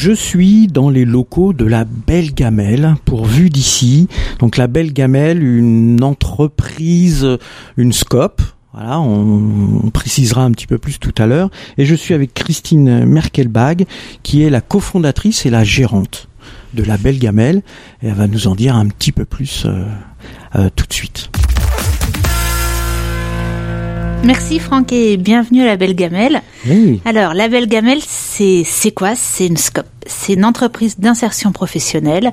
Je suis dans les locaux de la Belle Gamelle, pour vue d'ici. Donc la Belle Gamelle, une entreprise, une scope. Voilà, on, on précisera un petit peu plus tout à l'heure. Et je suis avec Christine Merkelbag, qui est la cofondatrice et la gérante de la Belle Gamelle. Et elle va nous en dire un petit peu plus euh, euh, tout de suite. Merci Franck et bienvenue à la Belle Gamelle. Oui. Alors, la Belle Gamelle, c'est c'est quoi? C'est une SCOP. C'est une entreprise d'insertion professionnelle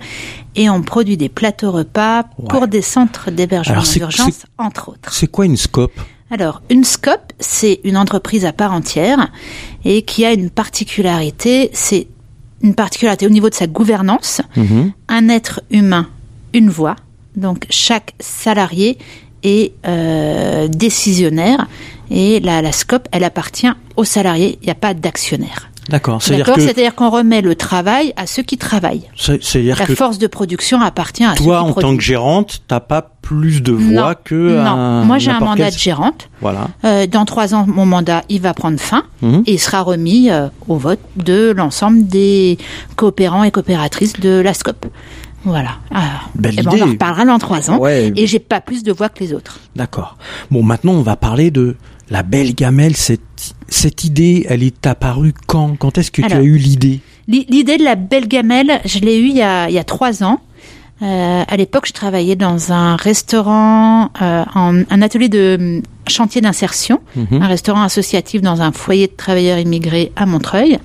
et on produit des plateaux repas pour des centres d'hébergement d'urgence, entre autres. C'est quoi une scope? Alors, une SCOP, c'est une entreprise à part entière et qui a une particularité, c'est une particularité au niveau de sa gouvernance, Mhm. un être humain, une voix. Donc, chaque salarié est euh, décisionnaire et la, la SCOP, elle appartient aux salariés, il n'y a pas d'actionnaire. D'accord. C'est-à-dire que, qu'on remet le travail à ceux qui travaillent. c'est- c'est-à-dire La que force de production appartient à ceux toi, qui en tant que gérante, t'as pas plus de voix non, que non. un- Moi, j'ai un mandat quel- de gérante. Voilà. Euh, dans trois ans, mon mandat, il va prendre fin Mhm. et il sera remis euh, au vote de l'ensemble des coopérants et coopératrices de la SCOP. Voilà. Alors, Belle eh ben, idée. on en reparlera dans trois ans. Ouais. Et j'ai pas plus de voix que les autres. D'accord. Bon, maintenant, on va parler de la belle gamelle. Cette, cette idée, elle est apparue quand? Quand est-ce que tu as eu l'idée? L'i- L'idée de la belle gamelle, je l'ai eue il y a, il y a trois ans. Euh, à l'époque, je travaillais dans un restaurant, euh, en, un atelier de hum, chantier d'insertion, Mhm. un restaurant associatif dans un foyer de travailleurs immigrés à Montreuil.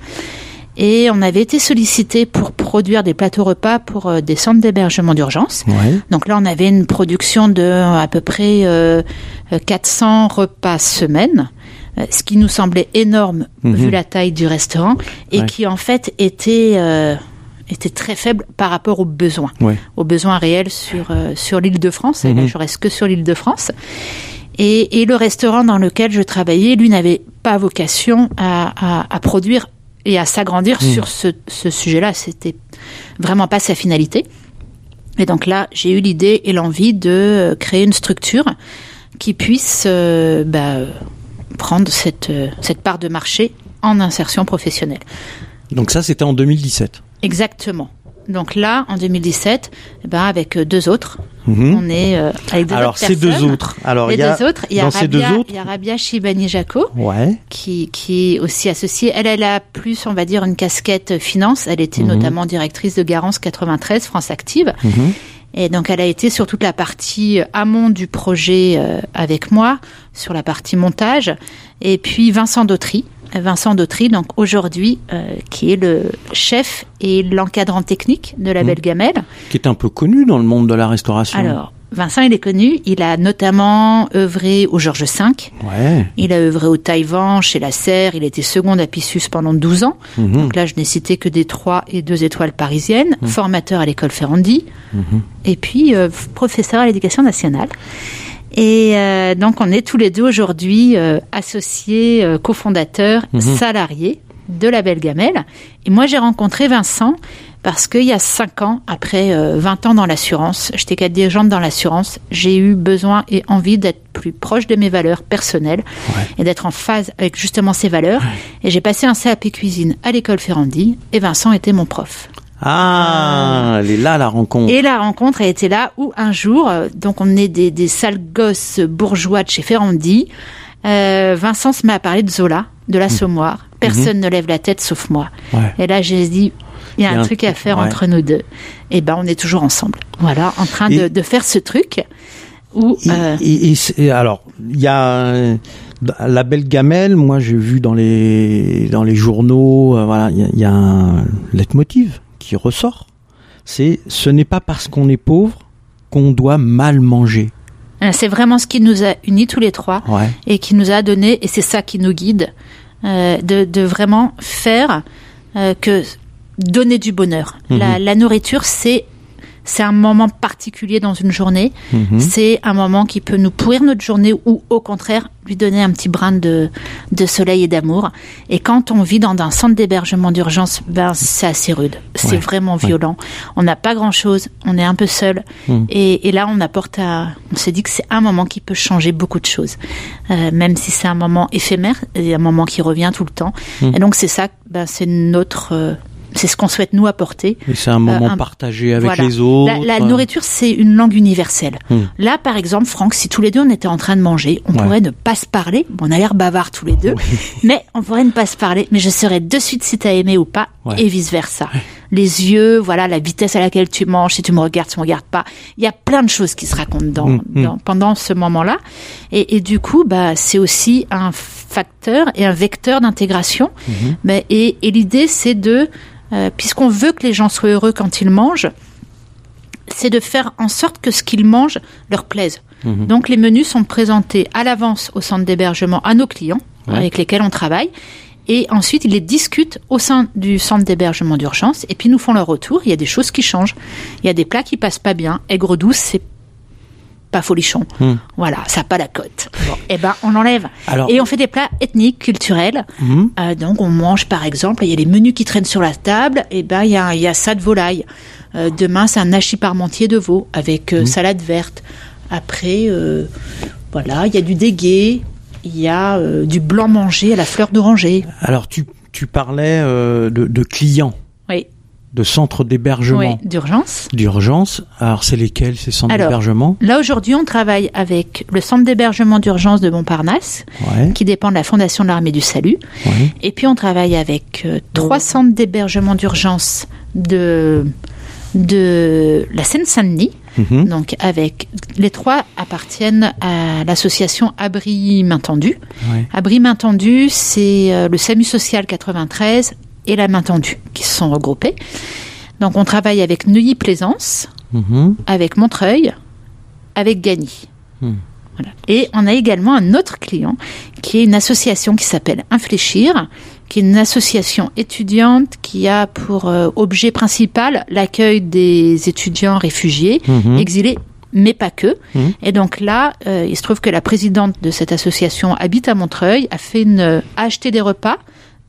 Et on avait été sollicité pour produire des plateaux repas pour euh, des centres d'hébergement d'urgence. Ouais. Donc là, on avait une production de à peu près euh, euh, 400 repas semaine, euh, ce qui nous semblait énorme Mhm. vu la taille du restaurant et Ouais. qui en fait était euh, était très faible par rapport aux besoins, Ouais. aux besoins réels sur sur l'île de France. Et Mhm. là, je reste que sur l'île de France. Et, et le restaurant dans lequel je travaillais, lui, n'avait pas vocation à, à, à produire et à s'agrandir Mhm. sur ce, ce sujet-là. C'était vraiment pas sa finalité. Et donc là, j'ai eu l'idée et l'envie de euh, créer une structure qui puisse euh, bah, prendre cette, euh, cette part de marché en insertion professionnelle. Donc ça, c'était en 2017. Exactement. Donc là, en 2017, eh ben, avec euh, deux autres, Mhm. on est euh, avec deux Alors, autres ces deux autres. Alors, il y a deux autres, il y a dans ces deux Rabia, autres. il y a Rabia Shibani Jaco, Ouais. qui, qui est aussi associée. Elle, elle a plus, on va dire, une casquette finance. Elle était Mhm. notamment directrice de Garance 93, France Active. Mhm. Et donc, elle a été sur toute la partie euh, amont du projet euh, avec moi, sur la partie montage. Et puis, Vincent Dautry. Vincent Dautry, donc aujourd'hui, euh, qui est le chef et l'encadrant technique de la Mhm. Belle Gamelle. Qui est un peu connu dans le monde de la restauration. Alors, Vincent, il est connu. Il a notamment œuvré au Georges V. Ouais. Il a œuvré au Taïwan, chez la Serre. Il était second à Pissus pendant 12 ans. Mhm. Donc là, je n'ai cité que des trois et deux étoiles parisiennes. Formateur à l'école Ferrandi. Et puis, euh, professeur à l'éducation nationale. Et euh, donc, on est tous les deux aujourd'hui euh, associés, euh, cofondateurs, Mhm. salariés de la Belle Gamelle. Et moi, j'ai rencontré Vincent parce qu'il y a cinq ans, après euh, 20 ans dans l'assurance, j'étais cadre dirigeante dans l'assurance, j'ai eu besoin et envie d'être plus proche de mes valeurs personnelles Ouais. et d'être en phase avec justement ces valeurs. Et j'ai passé un CAP cuisine à l'école Ferrandi et Vincent était mon prof. Ah, elle est là la rencontre. Et la rencontre a été là où un jour, euh, donc on est des, des sales gosses bourgeois de chez Ferrandi, euh, Vincent se met à parler de Zola, de l'assommoir. Personne ne lève la tête sauf moi. Mmh. Ouais. Et là, j'ai dit, il y a un truc à faire ouais. entre nous deux. Et ben, on est toujours ensemble. Voilà, en train Et- de, de faire ce truc où... Et, euh, et- alors, il y a la belle gamelle. Moi, j'ai vu dans les dans les journaux, euh, voilà, il y y a un leitmotiv qui ressort. C'est ce n'est pas parce qu'on est pauvre qu'on doit mal manger. euh, c'est vraiment ce qui nous a unis tous les trois. Ouais. et qui nous a donné, et c'est ça qui nous guide, euh, de, de vraiment faire euh, que donner du bonheur. Mhm. La, la nourriture, c'est c'est un moment particulier dans une journée. Mhm. C'est un moment qui peut nous pourrir notre journée ou au contraire lui donner un petit brin de, de soleil et d'amour. Et quand on vit dans un centre d'hébergement d'urgence, ben c'est assez rude. C'est Ouais. vraiment Ouais. violent. On n'a pas grand chose. On est un peu seul. Mhm. Et, et là, on apporte à, on s'est dit que c'est un moment qui peut changer beaucoup de choses. Euh, même si c'est un moment éphémère et un moment qui revient tout le temps. Mhm. Et donc c'est ça, ben c'est notre, euh, c'est ce qu'on souhaite nous apporter. C'est un moment un- partagé avec voilà. les autres. La, la nourriture, c'est une langue universelle. Hmm. Là, par exemple, Franck, si tous les deux on était en train de manger, on Ouais. pourrait ne pas se parler. Bon, on a l'air bavards tous les deux, mais on pourrait ne pas se parler. Mais je saurais de suite si t'as aimé ou pas, Ouais. et vice versa. Les yeux, voilà, la vitesse à laquelle tu manges, si tu me regardes, si tu me regardes pas. Il y a plein de choses qui se racontent dans, Hmm, hmm. pendant ce moment-là. Et, et du coup, bah, c'est aussi un facteur et un vecteur d'intégration. Mhm. Mais- et et l'idée, c'est de, euh, puisqu'on veut que les gens soient heureux quand ils mangent, c'est de faire en sorte que ce qu'ils mangent leur plaise. Mhm. Donc les menus sont présentés à l'avance au centre d'hébergement à nos clients Ouais. avec lesquels on travaille. Et ensuite, ils les discutent au sein du centre d'hébergement d'urgence. Et puis, ils nous font leur retour. Il y a des choses qui changent. Il y a des plats qui passent pas bien. Aigre douce, c'est pas folichon. Hmm. Voilà, ça a pas la cote. Bon, eh ben, on l'enlève. Alors- Et on fait des plats ethniques, culturels. Mhm. Euh, donc, on mange, par exemple, il y a les menus qui traînent sur la table. Et ben, il y a, il y a ça de volaille. Euh, demain, c'est un hachis parmentier de veau avec euh, salade verte. Après, voilà, il y a du dégué. Il y a du blanc mangé à la fleur d'oranger. Alors tu, tu parlais de, de clients, Oui, de centres d'hébergement, oui, d'urgence. d'urgence. Alors c'est lesquels ces centres d'hébergement? Là, aujourd'hui, on travaille avec le centre d'hébergement d'urgence de Montparnasse, Ouais, qui dépend de la Fondation de l'Armée du Salut. ouais. Et puis, on travaille avec euh, trois centres d'hébergement d'urgence de, de la Seine-Saint-Denis. Mhm. Donc, avec les trois appartiennent à l'association Abri Main Tendue. Ouais. Abri Main Tendue, c'est euh, le SAMU Social 93 et la Main Tendue qui se sont regroupés. Donc, on travaille avec Neuilly-Plaisance, Mhm. avec Montreuil, avec Gagny. Hmm. Voilà. Et on a également un autre client qui est une association qui s'appelle Infléchir, qui est une association étudiante qui a pour euh, objet principal l'accueil des étudiants réfugiés, Mhm. exilés, mais pas que. Mhm. Et donc là, euh, il se trouve que la présidente de cette association habite à Montreuil, a fait une, a acheté des repas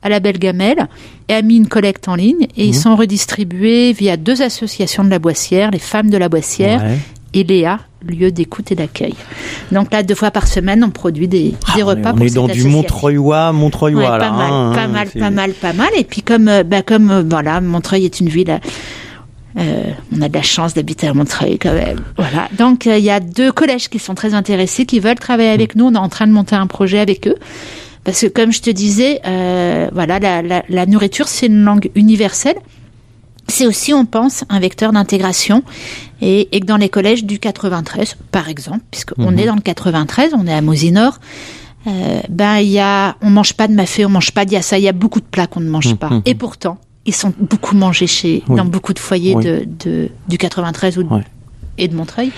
à la Belle Gamelle et a mis une collecte en ligne et ils sont redistribués via deux associations de la Boissière, les femmes de la Boissière Ouais. et Léa, lieu d'écoute et d'accueil. Donc là, deux fois par semaine, on produit des, Ah, des repas on pour est dans du. Montreuilois, Montreuilois Ouais, là. pas mal, hein, pas mal, pas mal, pas mal. Et puis comme, euh, bah, comme euh, voilà, Montreuil est une ville, euh, on a de la chance d'habiter à Montreuil quand même. Voilà. Donc euh, il y a deux collèges qui sont très intéressés, qui veulent travailler avec nous. On est en train de monter un projet avec eux. Parce que comme je te disais, euh, voilà, la, la, la nourriture c'est une langue universelle. C'est aussi, on pense, un vecteur d'intégration et, et que dans les collèges du 93, par exemple, puisqu'on Mhm. est dans le 93, on est à Mosinor, euh, ben il y a, on mange pas de mafé, on mange pas d'yassa, il y a beaucoup de plats qu'on ne mange Mhm, pas. mhm. Et pourtant, ils sont beaucoup mangés chez, Oui. dans beaucoup de foyers Oui. de, de, du 93 ou de- Ouais. Et de Montreuil.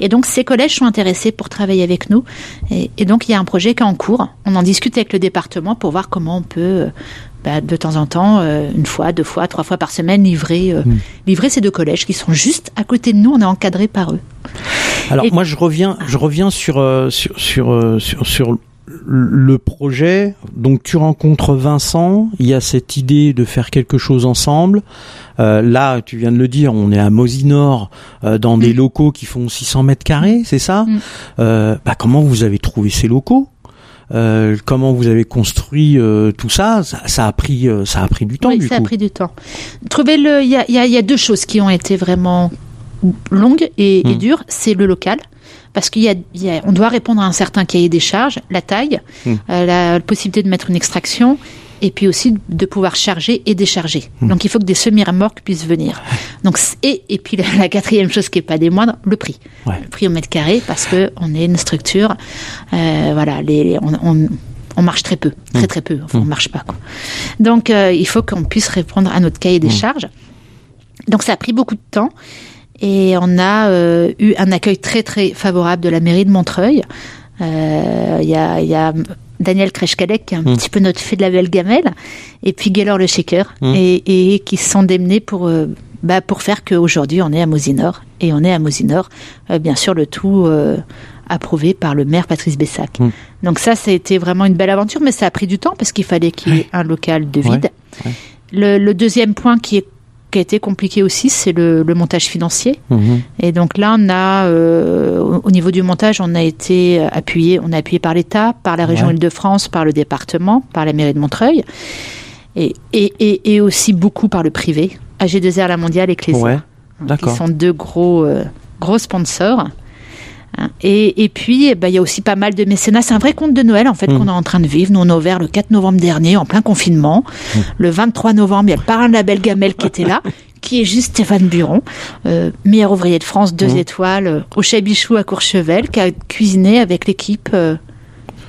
Et donc ces collèges sont intéressés pour travailler avec nous. Et, et donc il y a un projet qui est en cours. On en discute avec le département pour voir comment on peut, euh, bah, de temps en temps, euh, une fois, deux fois, trois fois par semaine, livrer, euh, Mm. livrer ces deux collèges qui sont juste à côté de nous. On est encadré par eux. Alors Et- moi je reviens, je reviens sur sur sur sur, sur le projet. Donc tu rencontres Vincent, il y a cette idée de faire quelque chose ensemble. Euh, là, tu viens de le dire, on est à Mosinor euh, dans des Mm. locaux qui font 600 mètres carrés, c'est ça Mm. euh, bah, Comment vous avez trouvé ces locaux? Euh, comment vous avez construit euh, tout ça, ça Ça a pris, euh, ça a pris du temps oui, du ça coup. a pris du temps. Trouver le, il y a, il y a- il y a deux choses qui ont été vraiment longues et, et Mm. dures. C'est le local. Parce qu'il y a, il y a- on doit répondre à un certain cahier des charges, la taille, Mm. euh, la possibilité de mettre une extraction, et puis aussi de pouvoir charger et décharger. Mm. Donc il faut que des semi-remorques puissent venir. Donc et, et puis la, la quatrième chose qui est pas des moindres, le prix. Ouais. Le prix au mètre carré parce que on est une structure, euh, voilà, les, on, on, on marche très peu, très très peu. Enfin, on marche pas quoi. Donc euh, il faut qu'on puisse répondre à notre cahier des charges. Donc ça a pris beaucoup de temps. Et on a euh, eu un accueil très très favorable de la mairie de Montreuil. Euh, Il y, a, il y a Daniel Kreshkalek, qui est un Mm. petit peu notre fille de la belle gamelle, et puis Gaylor le Shaker, Mm. et, et qui se sont démenés pour, euh, bah, pour faire qu'aujourd'hui on est à Mosinor. Et on est à Mosinor, euh, bien sûr, le tout euh, approuvé par le maire Patrice Bessac. Mm. Donc ça, ça a été vraiment une belle aventure, mais ça a pris du temps parce qu'il fallait qu'il y ait un local de vide. Ouais, ouais. Le, le deuxième point qui, est, qui a été compliqué aussi, c'est le, le montage financier. Mhm. Et donc là, on a, euh, au au niveau du montage, on a été appuyé, on a appuyé par l'État, par la région Ouais. Île-de-France, par le département, par la mairie de Montreuil. et, et, et, et aussi beaucoup par le privé. AG2R La Mondiale et Clésia. Ouais, qui sont deux gros, euh, gros sponsors. Hein, Et, et puis, eh ben, il y a aussi pas mal de mécénats. C'est un vrai conte de Noël, en fait, Mm. qu'on est en train de vivre. Nous, on a ouvert le 4 novembre dernier, en plein confinement. Mm. Le 23 novembre, il y a le parrain de la Belle Gamelle qui était là, qui est juste Stéphane Buron, euh, meilleur ouvrier de France, deux Mm. étoiles, euh, au Chabichou à Courchevel, qui a cuisiné avec l'équipe euh,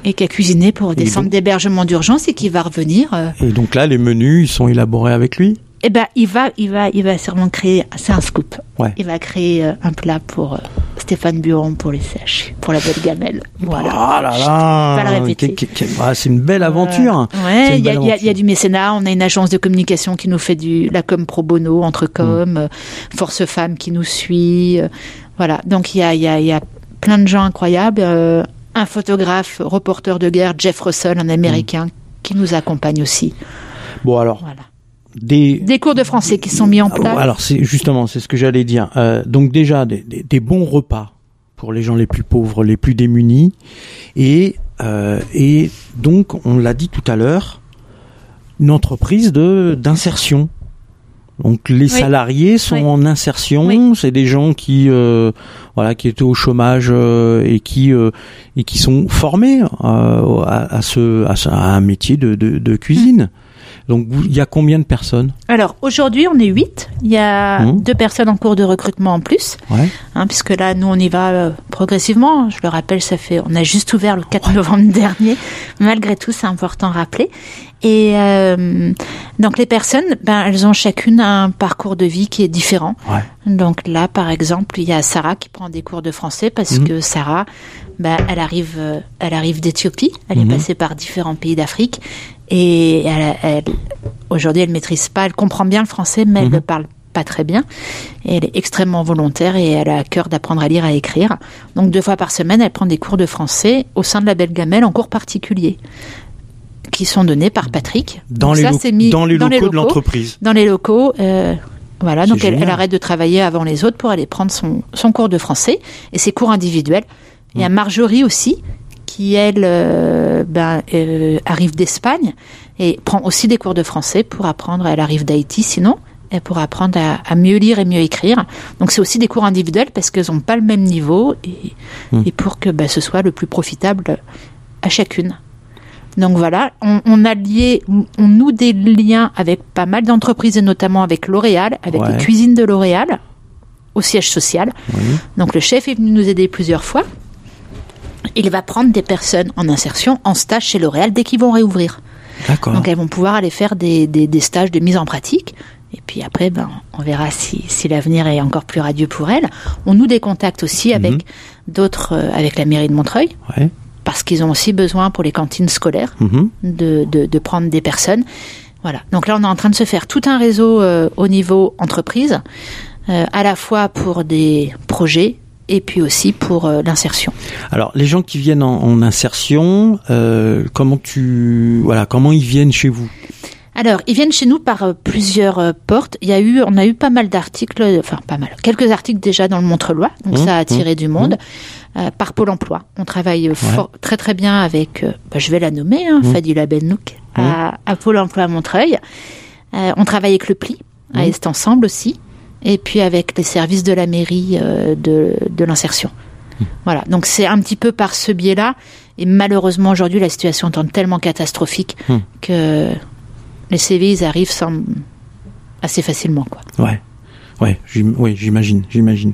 et qui a cuisiné pour des centres d'hébergement d'urgence et qui va revenir. euh, Et donc là, les menus, ils sont élaborés avec lui? Eh ben, il va, il va, il va sûrement créer. C'est un scoop. Ouais. Il va créer euh, un plat pour euh, Stéphane Buron pour les CHU, pour la belle gamelle. Voilà. Ah là là ah, C'est une belle aventure C'est Ouais, il y, y y a du mécénat. On a une agence de communication qui nous fait du la com pro bono entre com, Mm. euh, Force Femmes qui nous suit. euh, voilà. Donc il y a, il y a, il y a plein de gens incroyables. euh, un photographe, reporter de guerre, Jeff Russell, un Américain, qui nous accompagne aussi. Bon alors, Voilà. Des... Des cours de français qui sont mis en place. Alors c'est justement, c'est ce que j'allais dire. Euh, donc déjà, des, des- des bons repas pour les gens les plus pauvres, les plus démunis. Et, euh, et donc, on l'a dit tout à l'heure, une entreprise de d'insertion. Donc les salariés sont Oui. en insertion, Oui. c'est des gens qui euh, voilà qui étaient au chômage euh, et qui euh, et qui sont formés à, à ce à, un métier de, de, de cuisine. Donc il y a combien de personnes Alors aujourd'hui, on est 8. Il y a Mhm. deux personnes en cours de recrutement en plus, Ouais. hein, puisque là, nous, on y va euh, progressivement. Je le rappelle, ça fait, on a juste ouvert le 4 novembre dernier. Malgré tout, c'est important à rappeler. Et euh, donc les personnes, ben, elles ont chacune un parcours de vie qui est différent. Ouais. Donc là, par exemple, il y a Sarah qui prend des cours de français parce Mhm. que Sarah, ben, elle arrive, euh, elle arrive d'Éthiopie. Elle Mhm. est passée par différents pays d'Afrique et elle, elle- aujourd'hui, elle maîtrise pas, elle comprend bien le français, mais elle Mhm. ne parle pas très bien. Et elle est extrêmement volontaire et elle a à cœur d'apprendre à lire, à écrire. Donc deux fois par semaine, elle prend des cours de français au sein de la Belle Gamelle en cours particuliers qui sont donnés par Patrick. Dans, Donc les, ça, lo- c'est mis dans les locaux de l'entreprise. dans les locaux. euh, voilà, donc elle, arrête de travailler avant les autres pour aller prendre son, son cours de français et ses cours individuels. Il Mm. y a Marjorie aussi, qui elle euh, ben, euh, arrive d'Espagne et prend aussi des cours de français pour apprendre. Elle arrive d'Haïti sinon. Et pour apprendre à, à mieux lire et mieux écrire. Donc c'est aussi des cours individuels parce qu'elles n'ont pas le même niveau et, Mm. et pour que ben, ce soit le plus profitable à chacune. Donc voilà, on, on a lié, on noue des liens avec pas mal d'entreprises et notamment avec L'Oréal, avec Ouais. les cuisines de L'Oréal au siège social. Oui. Donc le chef est venu nous aider plusieurs fois. Il va prendre des personnes en insertion, en stage chez L'Oréal dès qu'ils vont réouvrir. D'accord. Donc elles vont pouvoir aller faire des, des, des stages de mise en pratique. Et puis après, ben, on verra si, si l'avenir est encore plus radieux pour elles. On noue des contacts aussi avec Mhm. d'autres, euh, avec la mairie de Montreuil, Ouais. Parce qu'ils ont aussi besoin pour les cantines scolaires Mhm. de, de, de prendre des personnes. Voilà. Donc là, on est en train de se faire tout un réseau euh, au niveau entreprise, euh, à la fois pour des projets et puis aussi pour euh, l'insertion. Alors, les gens qui viennent en, en insertion, comment tu, voilà, comment ils viennent chez vous? Alors, ils viennent chez nous par euh, plusieurs euh, portes. Il y a eu, on a eu pas mal d'articles, enfin pas mal, quelques articles déjà dans le Montreuil, donc Mmh, ça a attiré mmh, du monde. Euh, par Pôle Emploi, on travaille euh, fort- très très bien avec, euh, bah, je vais la nommer, hein, Mmh. Fadila Bennouk, à, à Pôle Emploi à Montreuil. Euh, on travaille avec le PLI, à Mmh. Est Ensemble aussi, et puis avec les services de la mairie euh, de, de l'insertion. Mmh. Voilà, donc c'est un petit peu par ce biais-là. Et malheureusement, aujourd'hui, la situation est tellement catastrophique Mmh. que les CV, ils arrivent sans... assez facilement. Quoi. Ouais, oui, j'imagine, j'imagine.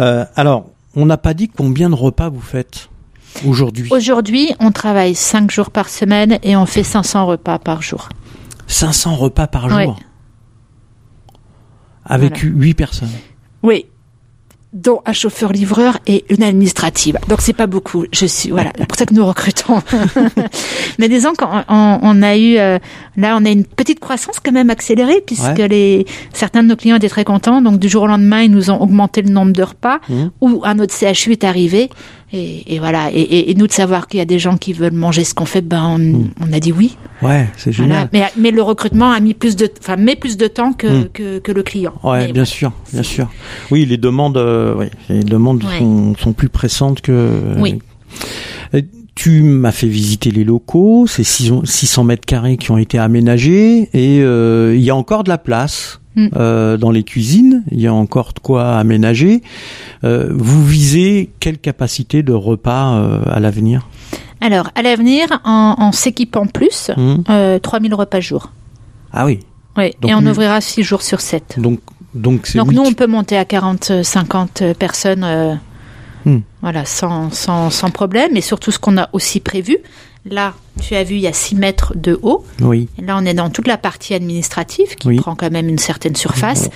Euh, alors, on n'a pas dit combien de repas vous faites aujourd'hui? Aujourd'hui, on travaille 5 jours par semaine et on fait 500 repas par jour. 500 repas par jour? Ouais. Avec Voilà. 8 personnes? Oui. Dont un chauffeur-livreur et une administrative. Donc c'est pas beaucoup. Je suis voilà. C'est pour ça que nous recrutons. Mais disons qu'on on, on a eu euh, là on a une petite croissance quand même accélérée puisque Ouais. les certains de nos clients étaient très contents. Donc du jour au lendemain ils nous ont augmenté le nombre de repas. Mhm. Ou un autre CHU est arrivé et, et voilà. Et, et- et nous de savoir qu'il y a des gens qui veulent manger ce qu'on fait, ben on, Mhm. on a dit oui. Ouais, c'est Voilà. génial. Mais, mais le recrutement a mis plus de, enfin, met plus de temps que, Mm. que, que le client. Ouais, Mais bien sûr, bien sûr. Oui, les demandes, euh, oui, les demandes Ouais. sont, sont plus pressantes que. Oui. Euh, tu m'as fait visiter les locaux, c'est 600 mètres carrés qui ont été aménagés et euh, il y a encore de la place. Mm. euh, dans les cuisines, il y a encore de quoi aménager. Euh, vous visez quelle capacité de repas euh, à l'avenir? Alors, à l'avenir, en, en s'équipant plus, euh, 3000 repas jour. Ah oui, Oui, Donc, et on ouvrira 6 jours sur 7. donc donc Donc nous, on peut monter à 40, 50 personnes, Hmm. voilà, sans, sans, sans problème. Et surtout, ce qu'on a aussi prévu, là, tu as vu, il y a 6 mètres de haut. oui. Là, on est dans toute la partie administrative qui Oui. prend quand même une certaine surface.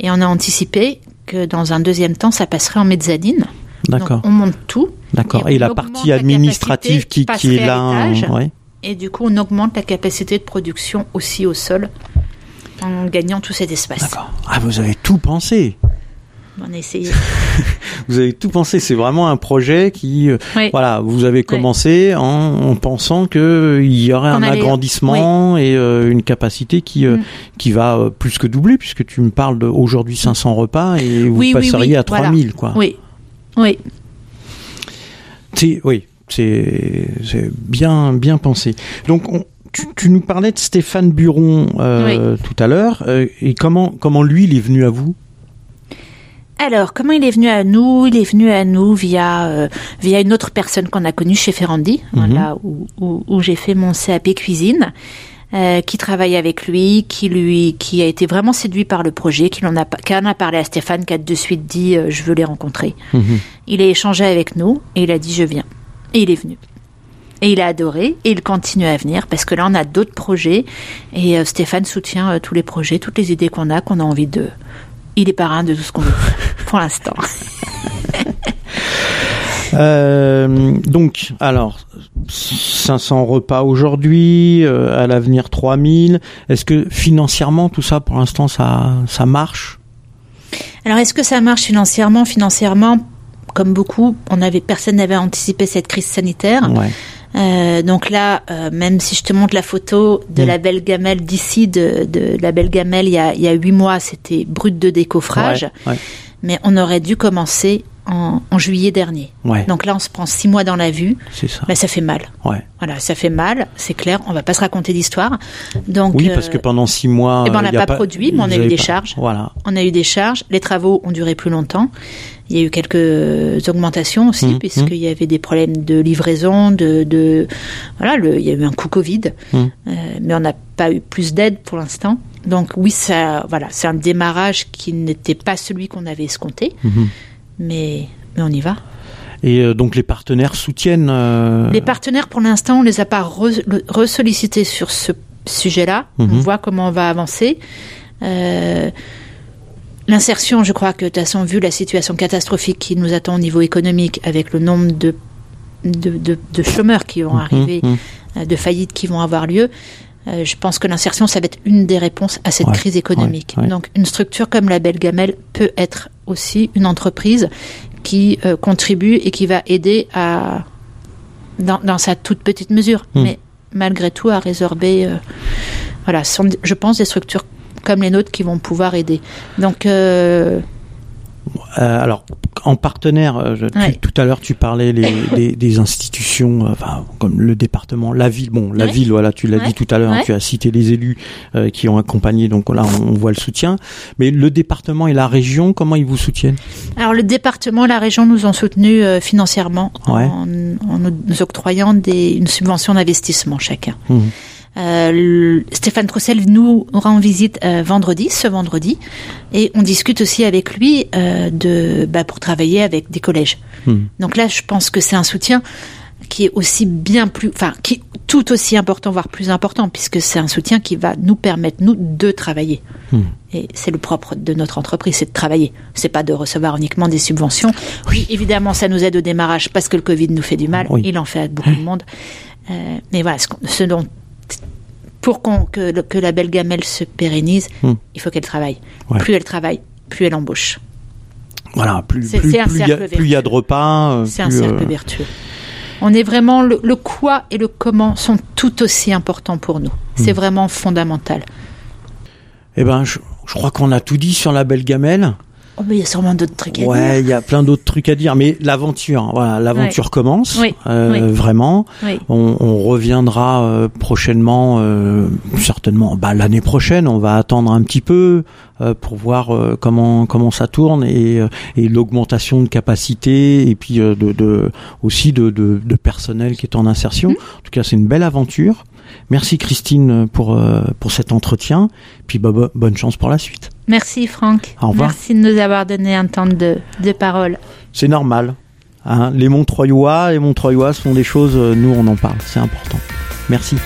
Et on a anticipé que dans un deuxième temps, ça passerait en mezzanine. D'accord, on monte tout. d'accord. et la partie administrative qui, qui est là, hein, ouais. Et du coup, on augmente la capacité de production aussi au sol en gagnant tout cet espace. D'accord. Ah, vous avez tout pensé. On a essayé. Vous avez tout pensé. C'est vraiment un projet qui, euh, Oui. voilà, vous avez commencé en, en pensant que euh, il y aurait un allait- agrandissement et euh, une capacité qui euh, Mm. qui va euh, plus que doubler puisque tu me parles d'aujourd'hui 500 repas et vous passeriez à voilà. 3000 quoi. Oui. Oui. C'est oui, c'est c'est bien bien pensé. Donc on- tu, tu nous parlais de Stéphane Buron euh, tout à l'heure euh, et comment comment lui il est venu à vous? Alors, comment il est venu à nous? Il est venu à nous via euh, via une autre personne qu'on a connue chez Ferrandi, Mhm. là où, où, où j'ai fait mon CAP cuisine, euh, qui travaille avec lui, qui lui qui a été vraiment séduit par le projet, qui en a qui en a parlé à Stéphane, qui a de suite dit euh, je veux les rencontrer. Mhm. Il a échangé avec nous et il a dit je viens. Et il est venu. Et il a adoré et il continue à venir parce que là on a d'autres projets et euh, Stéphane soutient euh, tous les projets, toutes les idées qu'on a, qu'on a envie de. Il est parrain de tout ce qu'on veut pour l'instant. Euh, donc, alors, 500 repas aujourd'hui, euh, à l'avenir 3000. Est-ce que financièrement, tout ça, pour l'instant, ça, ça marche? Alors est-ce que ça marche financièrement? Financièrement, comme beaucoup, on avait personne n'avait anticipé cette crise sanitaire. Ouais. Euh, donc là, euh, même si je te montre la photo de Mm. la belle gamelle d'ici, de, de la belle gamelle il y a il y a huit mois, c'était brut de décoffrage. Ouais, ouais. mais on aurait dû commencer en, en juillet dernier. Ouais, Donc là, on se prend six mois dans la vue. c'est ça. Bah, ça fait mal. Voilà, ça fait mal, c'est clair. On va pas se raconter d'histoire. Donc, Oui, parce euh, que pendant six mois, eh ben, on n'a a pas produit, mais on a eu des pas- charges. Voilà. on a eu des charges. Les travaux ont duré plus longtemps. Il y a eu quelques augmentations aussi, Mhm, puisqu'il y avait des problèmes de livraison, de, de voilà, le, il y a eu un coup Covid, Mhm. Euh, mais on n'a pas eu plus d'aide pour l'instant. Donc oui, ça, voilà, c'est un démarrage qui n'était pas celui qu'on avait escompté, Mhm. mais mais on y va. Et euh, donc les partenaires soutiennent. euh, Les partenaires, pour l'instant, on les a pas re- ressollicités sur ce sujet-là. On voit comment on va avancer. Euh, L'insertion, je crois que de toute façon, vu la situation catastrophique qui nous attend au niveau économique, avec le nombre de, de, de- de chômeurs qui vont mhm, arriver, mhm. euh, de faillites qui vont avoir lieu, euh, je pense que l'insertion, ça va être une des réponses à cette Ouais, crise économique. ouais, ouais. Donc, une structure comme la Belle Gamelle peut être aussi une entreprise qui euh, contribue et qui va aider à, dans, dans sa toute petite mesure, Mm. mais malgré tout à résorber. euh, voilà, ce sont, je pense, des structures comme les nôtres qui vont pouvoir aider. Donc, euh, Euh, alors, en partenaire, euh, tu- tout à l'heure tu parlais les, des, des institutions, enfin, comme le département, la ville. Bon, la Ouais. ville, voilà, tu l'as Ouais. dit tout à l'heure, hein, tu as cité les élus euh, qui ont accompagné, donc là on, on voit le soutien. Mais le département et la région, comment ils vous soutiennent? Alors le département, la région nous ont soutenus euh, financièrement en, en nous octroyant des, une subvention d'investissement chacun. Mhm. Euh, Stéphane Troussel nous rend visite euh, vendredi, ce vendredi, et on discute aussi avec lui euh, de, bah, pour travailler avec des collèges. Mhm. Donc là, je pense que c'est un soutien qui est aussi bien plus, enfin, qui est tout aussi important, voire plus important, puisque c'est un soutien qui va nous permettre nous de travailler. Mhm. Et c'est le propre de notre entreprise, c'est de travailler. C'est pas de recevoir uniquement des subventions. Oui, évidemment, ça nous aide au démarrage parce que le Covid nous fait du mal. Oui. Il en fait à beaucoup de monde. Euh, mais voilà, ce dont pour que, la belle gamelle se pérennise, Hmm. il faut qu'elle travaille. Ouais. Plus elle travaille, plus elle embauche. Voilà, plus C'est- plus c'est un plus il y, a- cercle plus y a de repas, euh, C'est un cercle euh, vertueux. On est vraiment le, le quoi et le comment sont tout aussi importants pour nous. C'est Hmm. vraiment fondamental. Eh ben, je, je crois qu'on a tout dit sur la belle gamelle. Oh, mais il y a sûrement d'autres trucs à dire. Ouais, il y a plein d'autres trucs à dire, mais l'aventure, voilà, l'aventure commence, Oui, euh, oui. vraiment. Oui. On, on reviendra euh, prochainement, euh, certainement, bah, l'année prochaine. On va attendre un petit peu euh, pour voir euh, comment comment ça tourne et, euh, et l'augmentation de capacité et puis euh, de, de aussi de, de, de personnel qui est en insertion. Mm. En tout cas, c'est une belle aventure. Merci Christine pour euh, pour cet entretien. Puis bah, bo- bonne chance pour la suite. Merci Franck. Au revoir. Merci de nous avoir donné un temps de, de parole. C'est normal. Hein, les Montreuillois, les Montreuilloises font des choses, euh, nous on en parle, c'est important. Merci.